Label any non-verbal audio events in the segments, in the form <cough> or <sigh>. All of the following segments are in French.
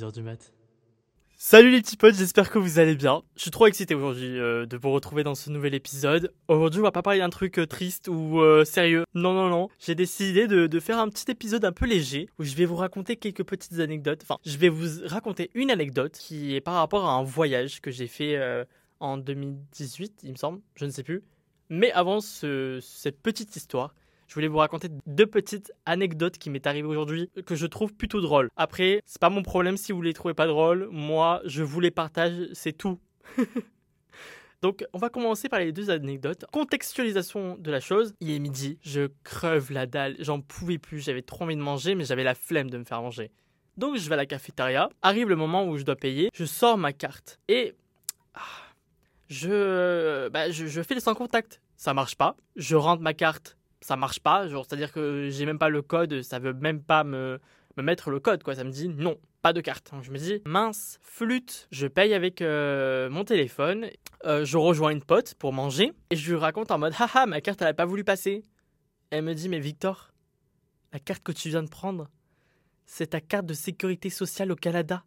2h du mat. Salut les petits potes, j'espère que vous allez bien. Je suis trop excité aujourd'hui euh, de vous retrouver dans ce nouvel épisode. Aujourd'hui, on va pas parler d'un truc euh, triste ou euh, sérieux. Non, non, non. J'ai décidé de, de, faire un petit épisode un peu léger où je vais vous raconter quelques petites anecdotes. Enfin, je vais vous raconter une anecdote qui est par rapport à un voyage que j'ai fait en 2018, il me semble. Je ne sais plus. Mais avant ce, cette petite histoire, je voulais vous raconter deux petites anecdotes qui m'est arrivées aujourd'hui que je trouve plutôt drôles. Après, c'est pas mon problème si vous les trouvez pas drôles. Moi, je vous les partage, c'est tout. <laughs> Donc, on va commencer par les deux anecdotes. Contextualisation de la chose. Il est midi, je creve la dalle, j'en pouvais plus, j'avais trop envie de manger, mais j'avais la flemme de me faire manger. Donc, je vais à la cafétéria. Arrive le moment où je dois payer. Je sors ma carte et ah, je, bah, je, je fais le sans contact. Ça marche pas. Je rentre ma carte ça marche pas. C'est-à-dire que j'ai même pas le code, ça veut même pas me, me mettre le code, quoi. Ça me dit non, pas de carte. Donc je me dis, mince, flûte, je paye avec euh, mon téléphone. Euh, je rejoins une pote pour manger et je lui raconte en mode, haha, ma carte, elle a pas voulu passer. Elle me dit, mais Victor, la carte que tu viens de prendre, c'est ta carte de sécurité sociale au Canada.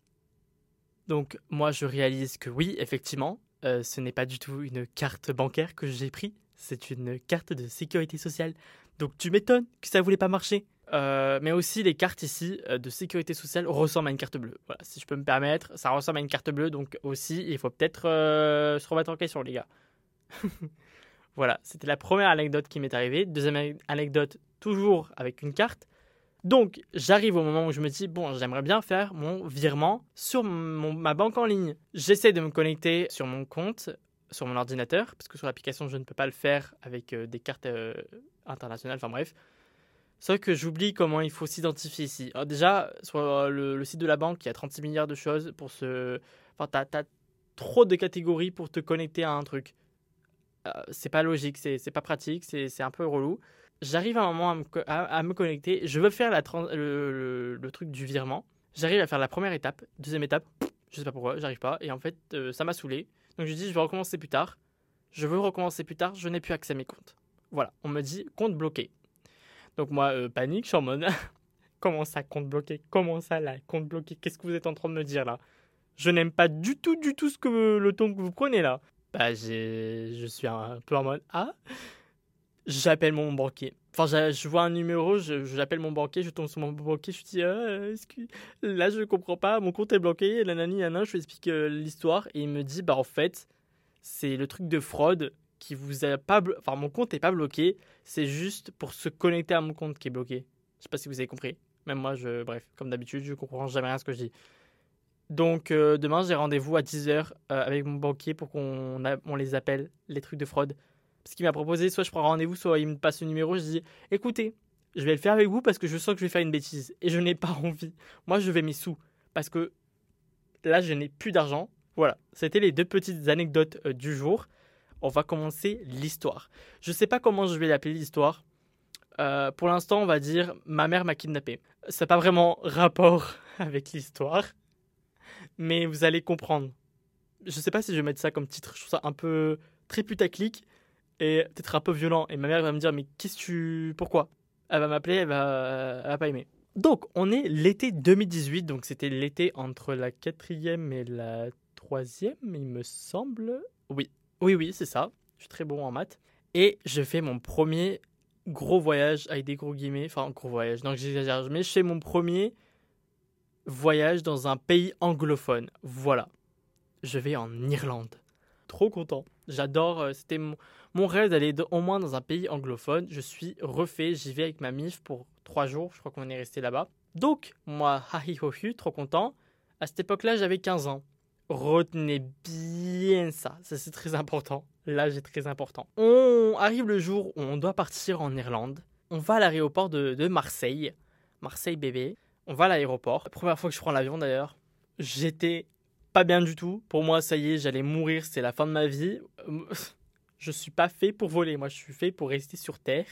Donc moi, je réalise que oui, effectivement, euh, ce n'est pas du tout une carte bancaire que j'ai pris, c'est une carte de sécurité sociale. Donc tu m'étonnes que ça voulait pas marcher. Euh, mais aussi les cartes ici euh, de sécurité sociale ressemblent à une carte bleue. Voilà, si je peux me permettre, ça ressemble à une carte bleue, donc aussi il faut peut-être euh, se remettre en question les gars. <laughs> voilà, c'était la première anecdote qui m'est arrivée. Deuxième anecdote, toujours avec une carte. Donc j'arrive au moment où je me dis bon j'aimerais bien faire mon virement sur ma banque en ligne. J'essaie de me connecter sur mon compte sur mon ordinateur, parce que sur l'application, je ne peux pas le faire avec euh, des cartes euh, internationales, enfin bref. Sauf que j'oublie comment il faut s'identifier ici. Alors déjà, sur euh, le, site de la banque, il y a 36 milliards de choses pour se... Enfin, t'as as trop de catégories pour te connecter à un truc. c'est pas logique, c'est pas pratique, c'est un peu relou. J'arrive à un moment à me, connecter, je veux faire la le, truc du virement. J'arrive à faire la première étape, deuxième étape, je sais pas pourquoi, j'arrive pas. Et en fait, ça m'a saoulé. Donc je dis, je vais recommencer plus tard. Je veux recommencer plus tard, je n'ai plus accès à mes comptes. Voilà, on me dit compte bloqué. Donc moi, euh, panique, je suis en mode, <laughs> comment ça, compte bloqué? Comment ça, là, compte bloqué? Qu'est-ce que vous êtes en train de me dire là? Je n'aime pas du tout, du tout ce que le ton que vous prenez là. Bah, je suis un peu en mode, ah J'appelle mon banquier. Enfin, je vois un numéro, j'appelle mon banquier, je tombe sur mon banquier, je dis ah, là je comprends pas, mon compte est bloqué, la nani, nana, je lui explique euh, l'histoire et il me dit bah en fait c'est le truc de fraude qui vous a pas, enfin mon compte est pas bloqué, c'est juste pour se connecter à mon compte qui est bloqué. Je sais pas si vous avez compris. Même moi, je, bref, comme d'habitude, je comprends jamais rien à ce que je dis. Donc euh, demain j'ai rendez-vous à 10h euh, avec mon banquier pour qu'on on les appelle les trucs de fraude parce qu'il m'a proposé soit je prends rendez-vous, soit il me passe le numéro. Je dis écoutez, je vais le faire avec vous parce que je sens que je vais faire une bêtise et je n'ai pas <laughs> envie. Moi, je vais mes sous parce que là, je n'ai plus d'argent. Voilà, c'était les deux petites anecdotes euh, du jour. On va commencer l'histoire. Je ne sais pas comment je vais l'appeler l'histoire. Euh, pour l'instant, on va dire ma mère m'a kidnappé. Ça n'a pas vraiment rapport <laughs> avec l'histoire, mais vous allez comprendre. Je ne sais pas si je vais mettre ça comme titre. Je trouve ça un peu très putaclic et peut-être un peu violent. Et ma mère va me dire Mais qu'est-ce que tu. Pourquoi? Elle va m'appeler, elle va... elle va pas aimer. Donc, on est l'été 2018, donc c'était l'été entre la quatrième et la troisième, il me semble. Oui, oui, oui, c'est ça. Je suis très bon en maths. Et je fais mon premier gros voyage avec des gros guillemets. Enfin, gros voyage, donc j'exagère. Mais je fais mon premier voyage dans un pays anglophone. Voilà. Je vais en Irlande. Trop content. J'adore. Euh, c'était mon, rêve d'aller au moins dans un pays anglophone. Je suis refait. J'y vais avec ma MIF pour trois jours. Je crois qu'on est resté là-bas. Donc, moi, <laughs> hahi hohu, trop content. À cette époque-là, j'avais 15 ans. Retenez bien ça. Ça, c'est très important. Là, j'ai très important. On arrive le jour où on doit partir en Irlande. On va à l'aéroport de, de Marseille. Marseille bébé. On va à l'aéroport. Première fois que je prends l'avion d'ailleurs. J'étais pas bien du tout. Pour moi, ça y est, j'allais mourir, c'est la fin de ma vie. <laughs> je suis pas fait pour voler, moi je suis fait pour rester sur terre.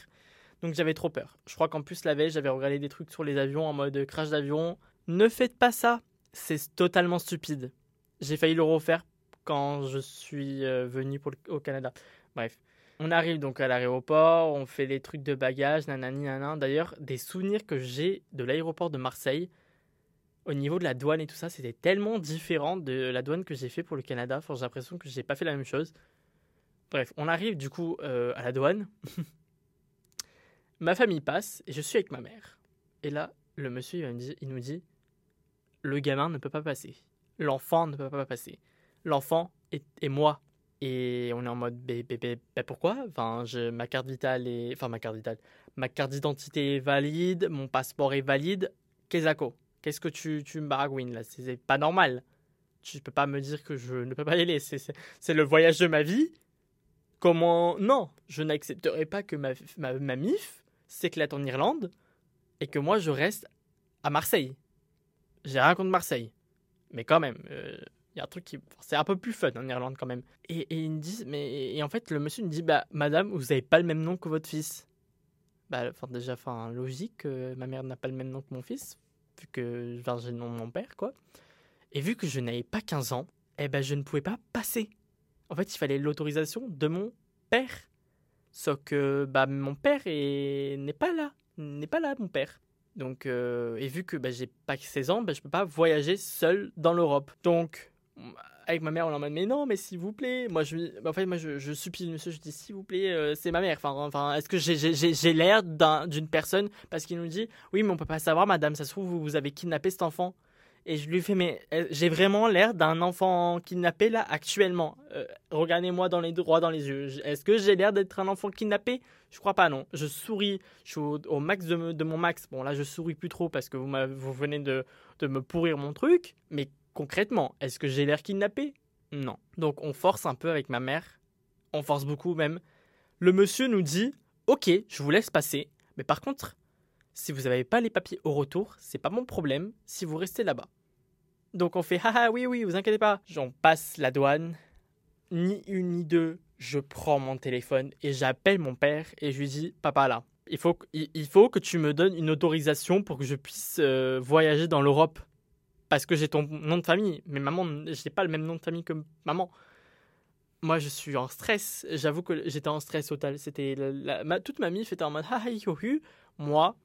Donc j'avais trop peur. Je crois qu'en plus la veille, j'avais regardé des trucs sur les avions en mode crash d'avion. Ne faites pas ça, c'est totalement stupide. J'ai failli le refaire quand je suis euh, venu pour au Canada. Bref. On arrive donc à l'aéroport, on fait les trucs de bagages, nanani nanan. D'ailleurs, des souvenirs que j'ai de l'aéroport de Marseille, au niveau de la douane et tout ça, c'était tellement différent de la douane que j'ai fait pour le Canada. Enfin, j'ai l'impression que j'ai pas fait la même chose. Bref, on arrive du coup euh, à la douane. <laughs> ma famille passe et je suis avec ma mère. Et là, le monsieur il, nous dit le gamin ne peut pas passer. L'enfant ne peut pas passer. L'enfant est, moi. Et on est en mode, bé, pourquoi? Enfin, je, ma carte vitale est, enfin ma carte vitale, ma carte d'identité est valide, mon passeport est valide. Kezako, qu'est-ce que tu, me baragouines là? C'est pas normal. Tu peux pas me dire que je ne peux pas y aller. C'est le voyage de ma vie. Comment? Non, je n'accepterai pas que ma, ma, MIF s'éclate en Irlande et que moi je reste à Marseille. J'ai rien contre Marseille. Mais quand même, il euh, y a un truc qui. C'est un peu plus fun en Irlande quand même. Et, ils disent, mais. Et en fait, le monsieur me dit, bah, madame, vous n'avez pas le même nom que votre fils. Bah, déjà, enfin, logique, ma mère n'a pas le même nom que mon fils, vu que j'ai le nom de mon père, quoi. Et vu que je n'avais pas 15 ans, eh ben, je ne pouvais pas passer. En fait, il fallait l'autorisation de mon père. Sauf que bah, mon père n'est pas là. N'est pas là, mon père. Donc, euh, et vu que bah, j'ai pas 16 ans, bah, je peux pas voyager seul dans l'Europe. Donc, avec ma mère, on mode, mais non, mais s'il vous plaît. Moi, je, bah, en fait, moi, je, supplie le monsieur, je dis, s'il vous plaît, euh, c'est ma mère. Enfin, enfin est-ce que j'ai l'air d'une personne? Parce qu'il nous dit, oui, mais on peut pas savoir, madame, ça se trouve, vous avez kidnappé cet enfant. Et je lui fais, mais euh, j'ai vraiment l'air d'un enfant kidnappé là actuellement. Euh, regardez-moi dans les droits dans les yeux. Est-ce que j'ai l'air d'être un enfant kidnappé? Je crois pas, non. Je souris, je suis au, max de, de, mon max. Bon, là, je souris plus trop parce que vous, vous venez de, de me pourrir mon truc. Mais concrètement, est-ce que j'ai l'air kidnappé? Non. Donc, on force un peu avec ma mère. On force beaucoup même. Le monsieur nous dit, ok, je vous laisse passer. Mais par contre, si vous n'avez pas les papiers au retour, c'est pas mon problème si vous restez là-bas. Donc on fait haha oui oui, vous inquiétez pas. J'en passe la douane. Ni une ni deux, je prends mon téléphone et j'appelle mon père et je lui dis papa là, il faut, faut que tu me donnes une autorisation pour que je puisse euh, voyager dans l'Europe parce que j'ai ton nom de famille. Mais maman, j'ai pas le même nom de famille que maman. Moi, je suis en stress. J'avoue que j'étais en stress total. C'était toute ma mif était en mode haha Moi,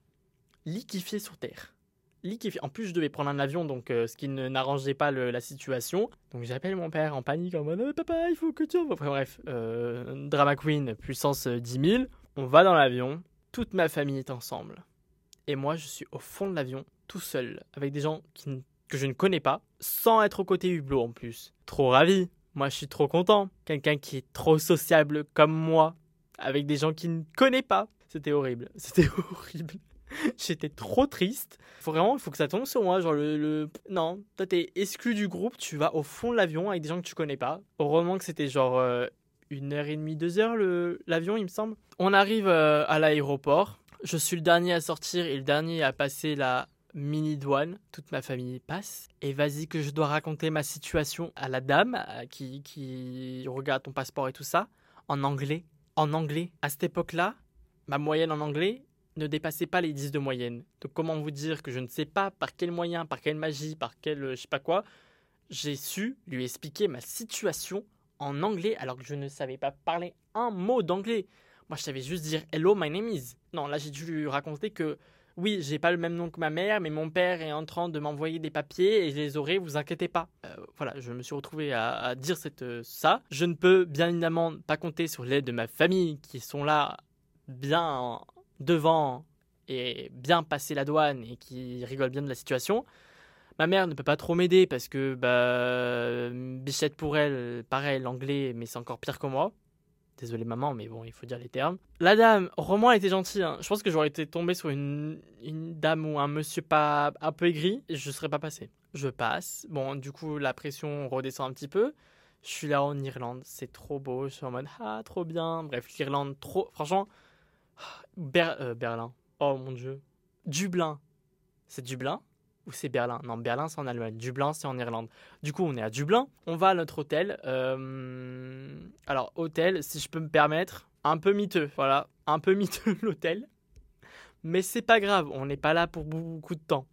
liquéfié sur Terre. Liquéfié. En plus, je devais prendre un avion, donc euh, ce qui n'arrangeait pas la situation. Donc j'appelle mon père en panique, en mode Papa, il faut que tu. Enfin, bref, euh, Drama Queen, puissance 10 euh, 000. On va dans l'avion, toute ma famille est ensemble. Et moi, je suis au fond de l'avion, tout seul, avec des gens que je ne connais pas, sans être au côté hublot en plus. Trop ravi. Moi, je suis trop content. Quelqu'un qui est trop sociable comme moi, avec des gens qui ne connaît pas. C'était horrible. <laughs> C'était horrible. J'étais trop triste. Faut vraiment, il faut que ça tombe sur moi. Genre, le. Non, toi, t'es exclu du groupe, tu vas au fond de l'avion avec des gens que tu connais pas. Heureusement que c'était genre euh, une heure et demie, deux heures l'avion, il me semble. On arrive euh, à l'aéroport. Je suis le dernier à sortir et le dernier à passer la mini douane. Toute ma famille passe. Et vas-y, que je dois raconter ma situation à la dame qui, qui regarde ton passeport et tout ça. En anglais. En anglais. À cette époque-là, ma moyenne en anglais, ne dépassait pas les 10 de moyenne. Donc comment vous dire que je ne sais pas par quel moyen, par quelle magie, par quel euh, je sais pas quoi, j'ai su lui expliquer ma situation en anglais alors que je ne savais pas parler un mot d'anglais. Moi je savais juste dire hello my name is. Non, là j'ai dû lui raconter que oui, j'ai pas le même nom que ma mère, mais mon père est en train de m'envoyer des papiers et je les aurai, vous inquiétez pas. Euh, voilà, je me suis retrouvé à, dire cette, euh, ça. Je ne peux bien évidemment pas compter sur l'aide de ma famille qui sont là bien devant et bien passer la douane et qui rigole bien de la situation. Ma mère ne peut pas trop m'aider parce que bah, Bichette pour elle, pareil, l'anglais, mais c'est encore pire que moi. Désolé maman, mais bon, il faut dire les termes. La dame, Roman était gentille. Hein. Je pense que j'aurais été tombé sur une, dame ou un monsieur pas un peu aigri, je serais pas passé. Je passe. Bon, du coup, la pression redescend un petit peu. Je suis là en Irlande, c'est trop beau. Je suis en mode ah trop bien. Bref, l'Irlande, trop. Franchement, euh, Berlin. Oh mon dieu. Dublin. C'est Dublin? Ou c'est Berlin? Non, Berlin c'est en Allemagne. Dublin c'est en Irlande. Du coup, on est à Dublin. On va à notre hôtel. Euh, alors, hôtel, si je peux me permettre, un peu miteux. Voilà, un peu miteux <laughs> l'hôtel. Mais c'est pas grave, on n'est pas là pour beaucoup de temps.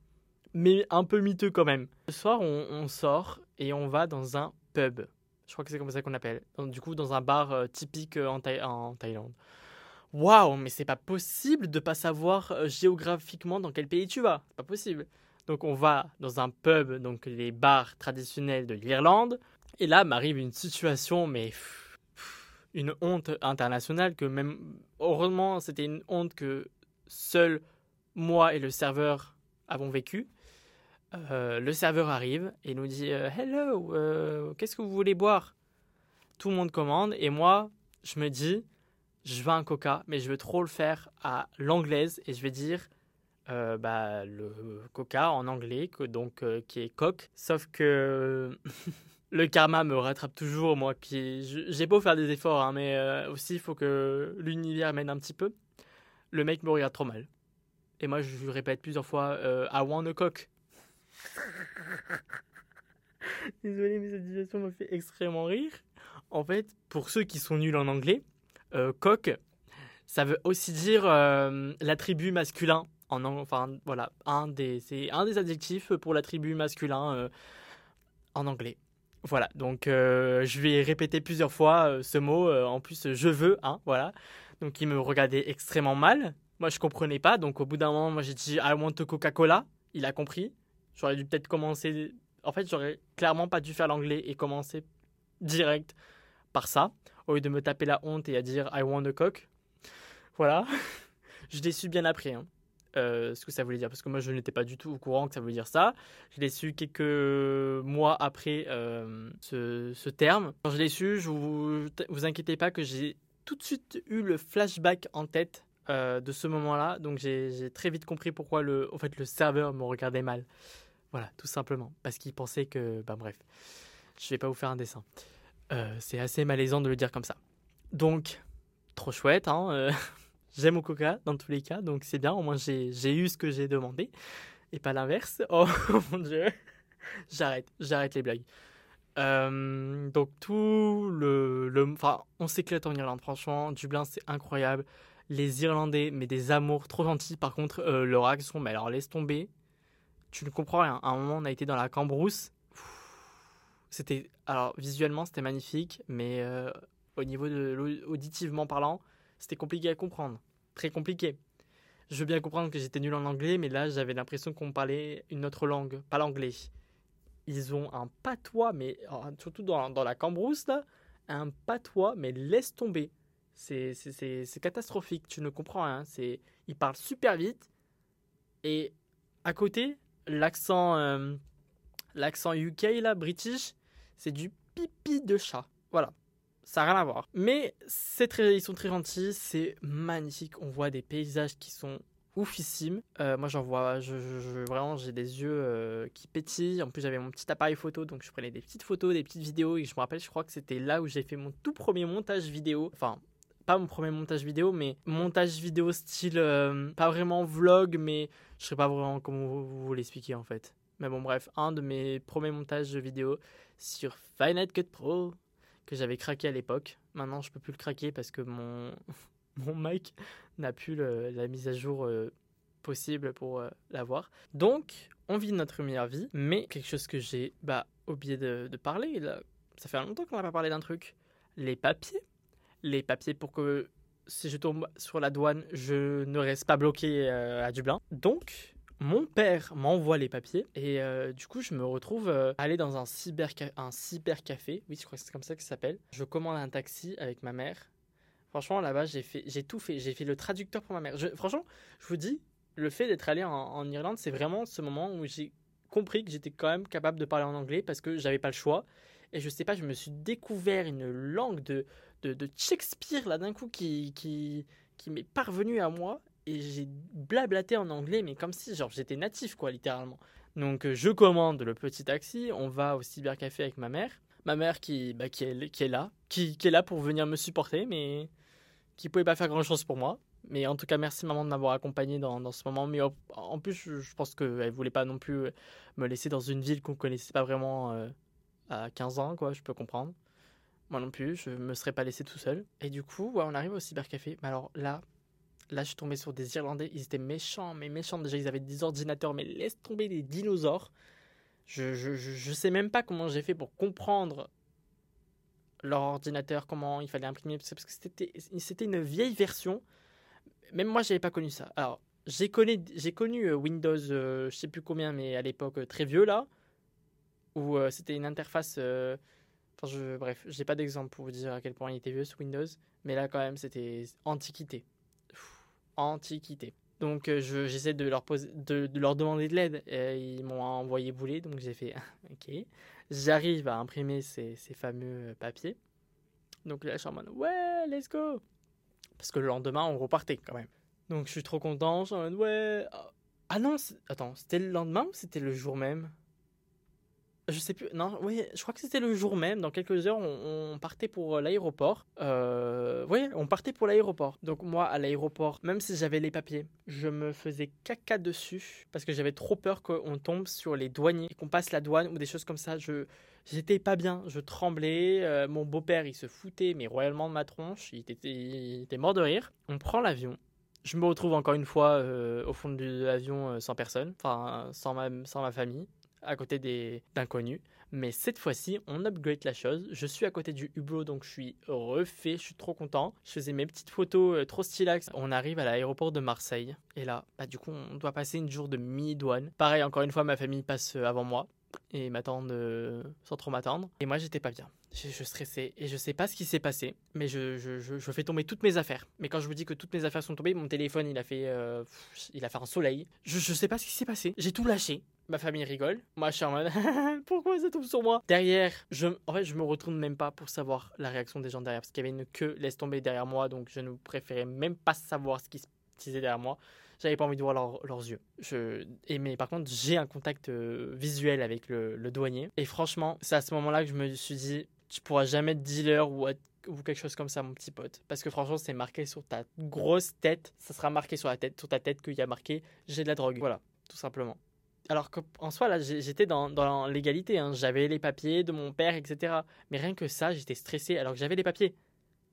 Mais un peu miteux quand même. Le soir, on, sort et on va dans un pub. Je crois que c'est comme ça qu'on appelle. du coup, dans un bar euh, typique en, en Thaïlande. Waouh, mais c'est pas possible de pas savoir euh, géographiquement dans quel pays tu vas. C'est pas possible. Donc on va dans un pub, donc les bars traditionnels de l'Irlande. Et là m'arrive une situation, mais une honte internationale que même, heureusement, c'était une honte que seul moi et le serveur avons vécu. Euh, le serveur arrive et nous dit euh, Hello, euh, qu'est-ce que vous voulez boire? Tout le monde commande et moi, je me dis Je veux un coca, mais je veux trop le faire à l'anglaise et je vais dire bah, le coca en anglais, donc qui est coq. Sauf que <laughs> le karma me rattrape toujours, moi qui. J'ai beau faire des efforts, hein, mais aussi il faut que l'univers mène un petit peu. Le mec me regarde trop mal. Et moi, je lui répète plusieurs fois I want a coq. <laughs> Désolé, mais cette situation me fait extrêmement rire. En fait, pour ceux qui sont nuls en anglais, euh, coq, ça veut aussi dire euh, l'attribut masculin. En, enfin, voilà, un des, c'est un des adjectifs pour l'attribut masculin euh, en anglais. Voilà, donc je vais répéter plusieurs fois ce mot. en plus, je veux, hein, voilà. Donc il me regardait extrêmement mal. Moi, je comprenais pas. Donc au bout d'un moment, moi j'ai dit I want a Coca-Cola. Il a compris. J'aurais dû peut-être commencer. En fait, j'aurais clairement pas dû faire l'anglais et commencer direct par ça, au lieu de me taper la honte et à dire I want a cock. Voilà. <laughs> je l'ai su bien après, hein, euh, ce que ça voulait dire, parce que moi je n'étais pas du tout au courant que ça voulait dire ça. Je l'ai su quelques mois après euh, ce, terme. Quand je l'ai su, je vous, inquiétez pas que j'ai tout de suite eu le flashback en tête euh, de ce moment-là. Donc j'ai très vite compris pourquoi le, en fait, le serveur me regardait mal. Voilà, tout simplement. Parce qu'il pensait que. Bah bref, je vais pas vous faire un dessin. C'est assez malaisant de le dire comme ça. Donc, trop chouette, hein. <laughs> Euh, j'aime au coca dans tous les cas, donc c'est bien. Au moins, j'ai eu ce que j'ai demandé et pas l'inverse. <laughs> Oh mon dieu. J'arrête, j'arrête les blagues. Euh, donc tout le, enfin, on s'éclate en Irlande. Franchement, Dublin, c'est incroyable. Les Irlandais, mais des amours trop gentils. Par contre, leur action, mais alors laisse tomber tu ne comprends rien. À un moment, on a été dans la cambrousse. C'était, alors visuellement, c'était magnifique, mais euh, au niveau de auditivement parlant, c'était compliqué à comprendre. Très compliqué. Je veux bien comprendre que j'étais nul en anglais, mais là, j'avais l'impression qu'on parlait une autre langue, pas l'anglais. Ils ont un patois, mais surtout dans, dans la cambrousse, un patois, mais laisse tomber. C'est catastrophique, tu ne comprends rien. Ils parlent super vite, et à côté, l'accent euh, l'accent UK là, British, c'est du pipi de chat. Voilà. Ça n'a rien à voir. Mais c'est très, ils sont très gentils, c'est magnifique. On voit des paysages qui sont oufissimes. Euh, moi, j'en vois, je, vraiment, j'ai des yeux euh, qui pétillent. En plus, j'avais mon petit appareil photo, donc je prenais des petites photos, des petites vidéos. Et je me rappelle, je crois que c'était là où j'ai fait mon tout premier montage vidéo. Enfin, pas mon premier montage vidéo, mais montage vidéo style, pas vraiment vlog, mais je sais pas vraiment comment vous, vous l'expliquer en fait. Mais bon, bref, un de mes premiers montages vidéo sur Final Cut Pro que j'avais craqué à l'époque. Maintenant, je peux plus le craquer parce que mon, <laughs> mon mic n'a plus la mise à jour euh, possible pour euh, l'avoir. Donc, on vit notre meilleure vie, mais quelque chose que j'ai bah, oublié de, parler, ça fait longtemps qu'on n'a pas parlé d'un truc. Les papiers. Les papiers pour que si je tombe sur la douane, je ne reste pas bloqué euh, à Dublin. Donc, mon père m'envoie les papiers et euh, du coup, je me retrouve euh, aller dans un cyber, un cybercafé. Oui, je crois que c'est comme ça que ça s'appelle. Je commande un taxi avec ma mère. Franchement, là-bas, j'ai fait, j'ai tout fait. J'ai fait le traducteur pour ma mère. franchement, je vous dis, le fait d'être allé en, Irlande, c'est vraiment ce moment où j'ai compris que j'étais quand même capable de parler en anglais parce que j'avais pas le choix. Et je sais pas, je me suis découvert une langue de, de, Shakespeare là d'un coup qui, qui, qui m'est parvenu à moi et j'ai blablaté en anglais mais comme si genre j'étais natif quoi littéralement. Donc euh, je commande le petit taxi, on va au cybercafé avec ma mère. Ma mère qui, bah, qui, est, qui est là, qui, est là pour venir me supporter mais qui pouvait pas faire grand chose pour moi. Mais en tout cas, merci maman de m'avoir accompagné dans, dans, ce moment. Mais en, plus, je, pense qu'elle voulait pas non plus me laisser dans une ville qu'on connaissait pas vraiment euh, à 15 ans, quoi. Je peux comprendre. Moi non plus, je me serais pas laissé tout seul. Et du coup, ouais, on arrive au cybercafé. Mais alors là, là, je suis tombé sur des Irlandais. Ils étaient méchants, mais méchants. Déjà, ils avaient des ordinateurs, mais laisse tomber des dinosaures. Je, je, je, sais même pas comment j'ai fait pour comprendre leur ordinateur, comment il fallait imprimer, parce que c'était, une vieille version. Même moi, j'avais pas connu ça. Alors, j'ai connu, connu Windows, je sais plus combien, mais à l'époque très vieux là, où c'était une interface. Enfin, je, bref, j'ai pas d'exemple pour vous dire à quel point il était vieux ce Windows, mais là quand même c'était antiquité, antiquité. Donc j'essaie de leur poser, de, leur demander de l'aide. Ils m'ont envoyé bouler, donc j'ai fait <laughs> ok. J'arrive à imprimer ces, fameux papiers. Donc là, je suis en mode ouais, let's go. Parce que le lendemain, on repartait quand même. Donc je suis trop content. Je suis en mode ouais. Ah non, attends, c'était le lendemain ou c'était le jour même? Je sais plus. Non, oui, je crois que c'était le jour même. Dans quelques heures, on, partait pour euh, l'aéroport. Euh, oui, on partait pour l'aéroport. Donc moi, à l'aéroport, même si j'avais les papiers, je me faisais caca dessus parce que j'avais trop peur qu'on tombe sur les douaniers, qu'on passe la douane ou des choses comme ça. Je J'étais pas bien, je tremblais. Euh, mon beau-père, il se foutait, mais royalement de ma tronche. Il était, il était mort de rire. On prend l'avion. Je me retrouve encore une fois au fond de l'avion sans personne, enfin sans ma, sans ma famille à côté d'inconnus. Mais cette fois-ci, on upgrade la chose. Je suis à côté du hublot, donc je suis refait. Je suis trop content. Je faisais mes petites photos euh, trop stylax. On arrive à l'aéroport de Marseille. Et là, bah, du coup, on doit passer une jour de mi-douane. Pareil, encore une fois, ma famille passe euh, avant moi et m'attendent euh, sans trop m'attendre. Et moi, j'étais pas bien. Je, stressais et je sais pas ce qui s'est passé, mais je, je, je, fais tomber toutes mes affaires. Mais quand je vous dis que toutes mes affaires sont tombées, mon téléphone il a fait, il a fait un soleil. Je, je sais pas ce qui s'est passé. J'ai tout lâché. Ma famille rigole. Moi, je suis en mode <laughs> pourquoi ça tombe sur moi? Derrière, je, en fait, je me retourne même pas pour savoir la réaction des gens derrière parce qu'il y avait une queue laisse tomber derrière moi, donc je ne préférais même pas savoir ce qui se disait derrière moi. J'avais pas envie de voir leurs yeux. Je, mais par contre, j'ai un contact euh, visuel avec le, douanier. Et franchement, c'est à ce moment-là que je me suis dit, tu pourras jamais être dealer ou ou quelque chose comme ça, mon petit pote. Parce que franchement, c'est marqué sur ta grosse tête. Ça sera marqué sur la tête, sur ta tête qu'il y a marqué j'ai de la drogue. Voilà, tout simplement alors qu'en soi, là, j'étais dans, dans l'égalité. Hein. J'avais les papiers de mon père, etc. Mais rien que ça, j'étais stressé alors que j'avais les papiers.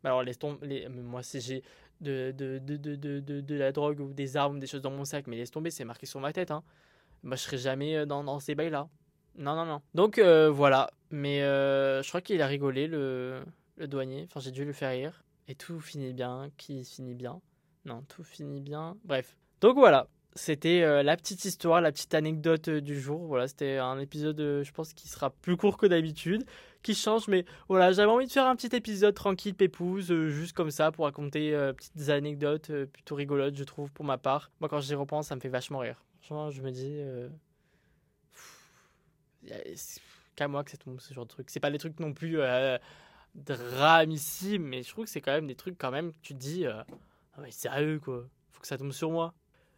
Alors, laisse tomber. Moi, si j'ai de, de, de, de, la drogue ou des armes, des choses dans mon sac, mais laisse tomber, c'est marqué sur ma tête. Hein. Moi, je serais jamais euh, dans, dans ces bails-là. Non, non, non. Donc, euh, voilà. Mais euh, je crois qu'il a rigolé, le, le douanier. Enfin, j'ai dû le faire rire. Et tout finit bien. Qui finit bien Non, tout finit bien. Bref. Donc, voilà c'était la petite histoire, la petite anecdote du jour. Voilà, c'était un épisode, je pense, qui sera plus court que d'habitude, qui change, mais voilà, j'avais envie de faire un petit épisode tranquille, pépouse, juste comme ça, pour raconter petites anecdotes plutôt rigolotes, je trouve, pour ma part. Moi, quand j'y repense, ça me fait vachement rire. Franchement, je me dis, qu'à moi que c'est ce genre de truc. C'est pas des trucs non plus dramissimes, mais je trouve que c'est quand même des trucs quand même que tu te dis, ah sérieux quoi, faut que ça tombe sur moi.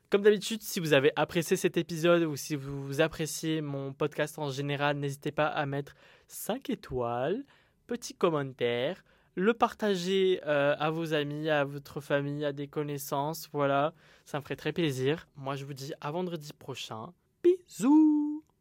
Comme d'habitude, si vous avez apprécié cet épisode ou si vous appréciez mon podcast en général, n'hésitez pas à mettre 5 étoiles, petit commentaire, le partager euh, à vos amis, à votre famille, à des connaissances. Voilà, ça me ferait très plaisir. Moi, je vous dis à vendredi prochain. Bisous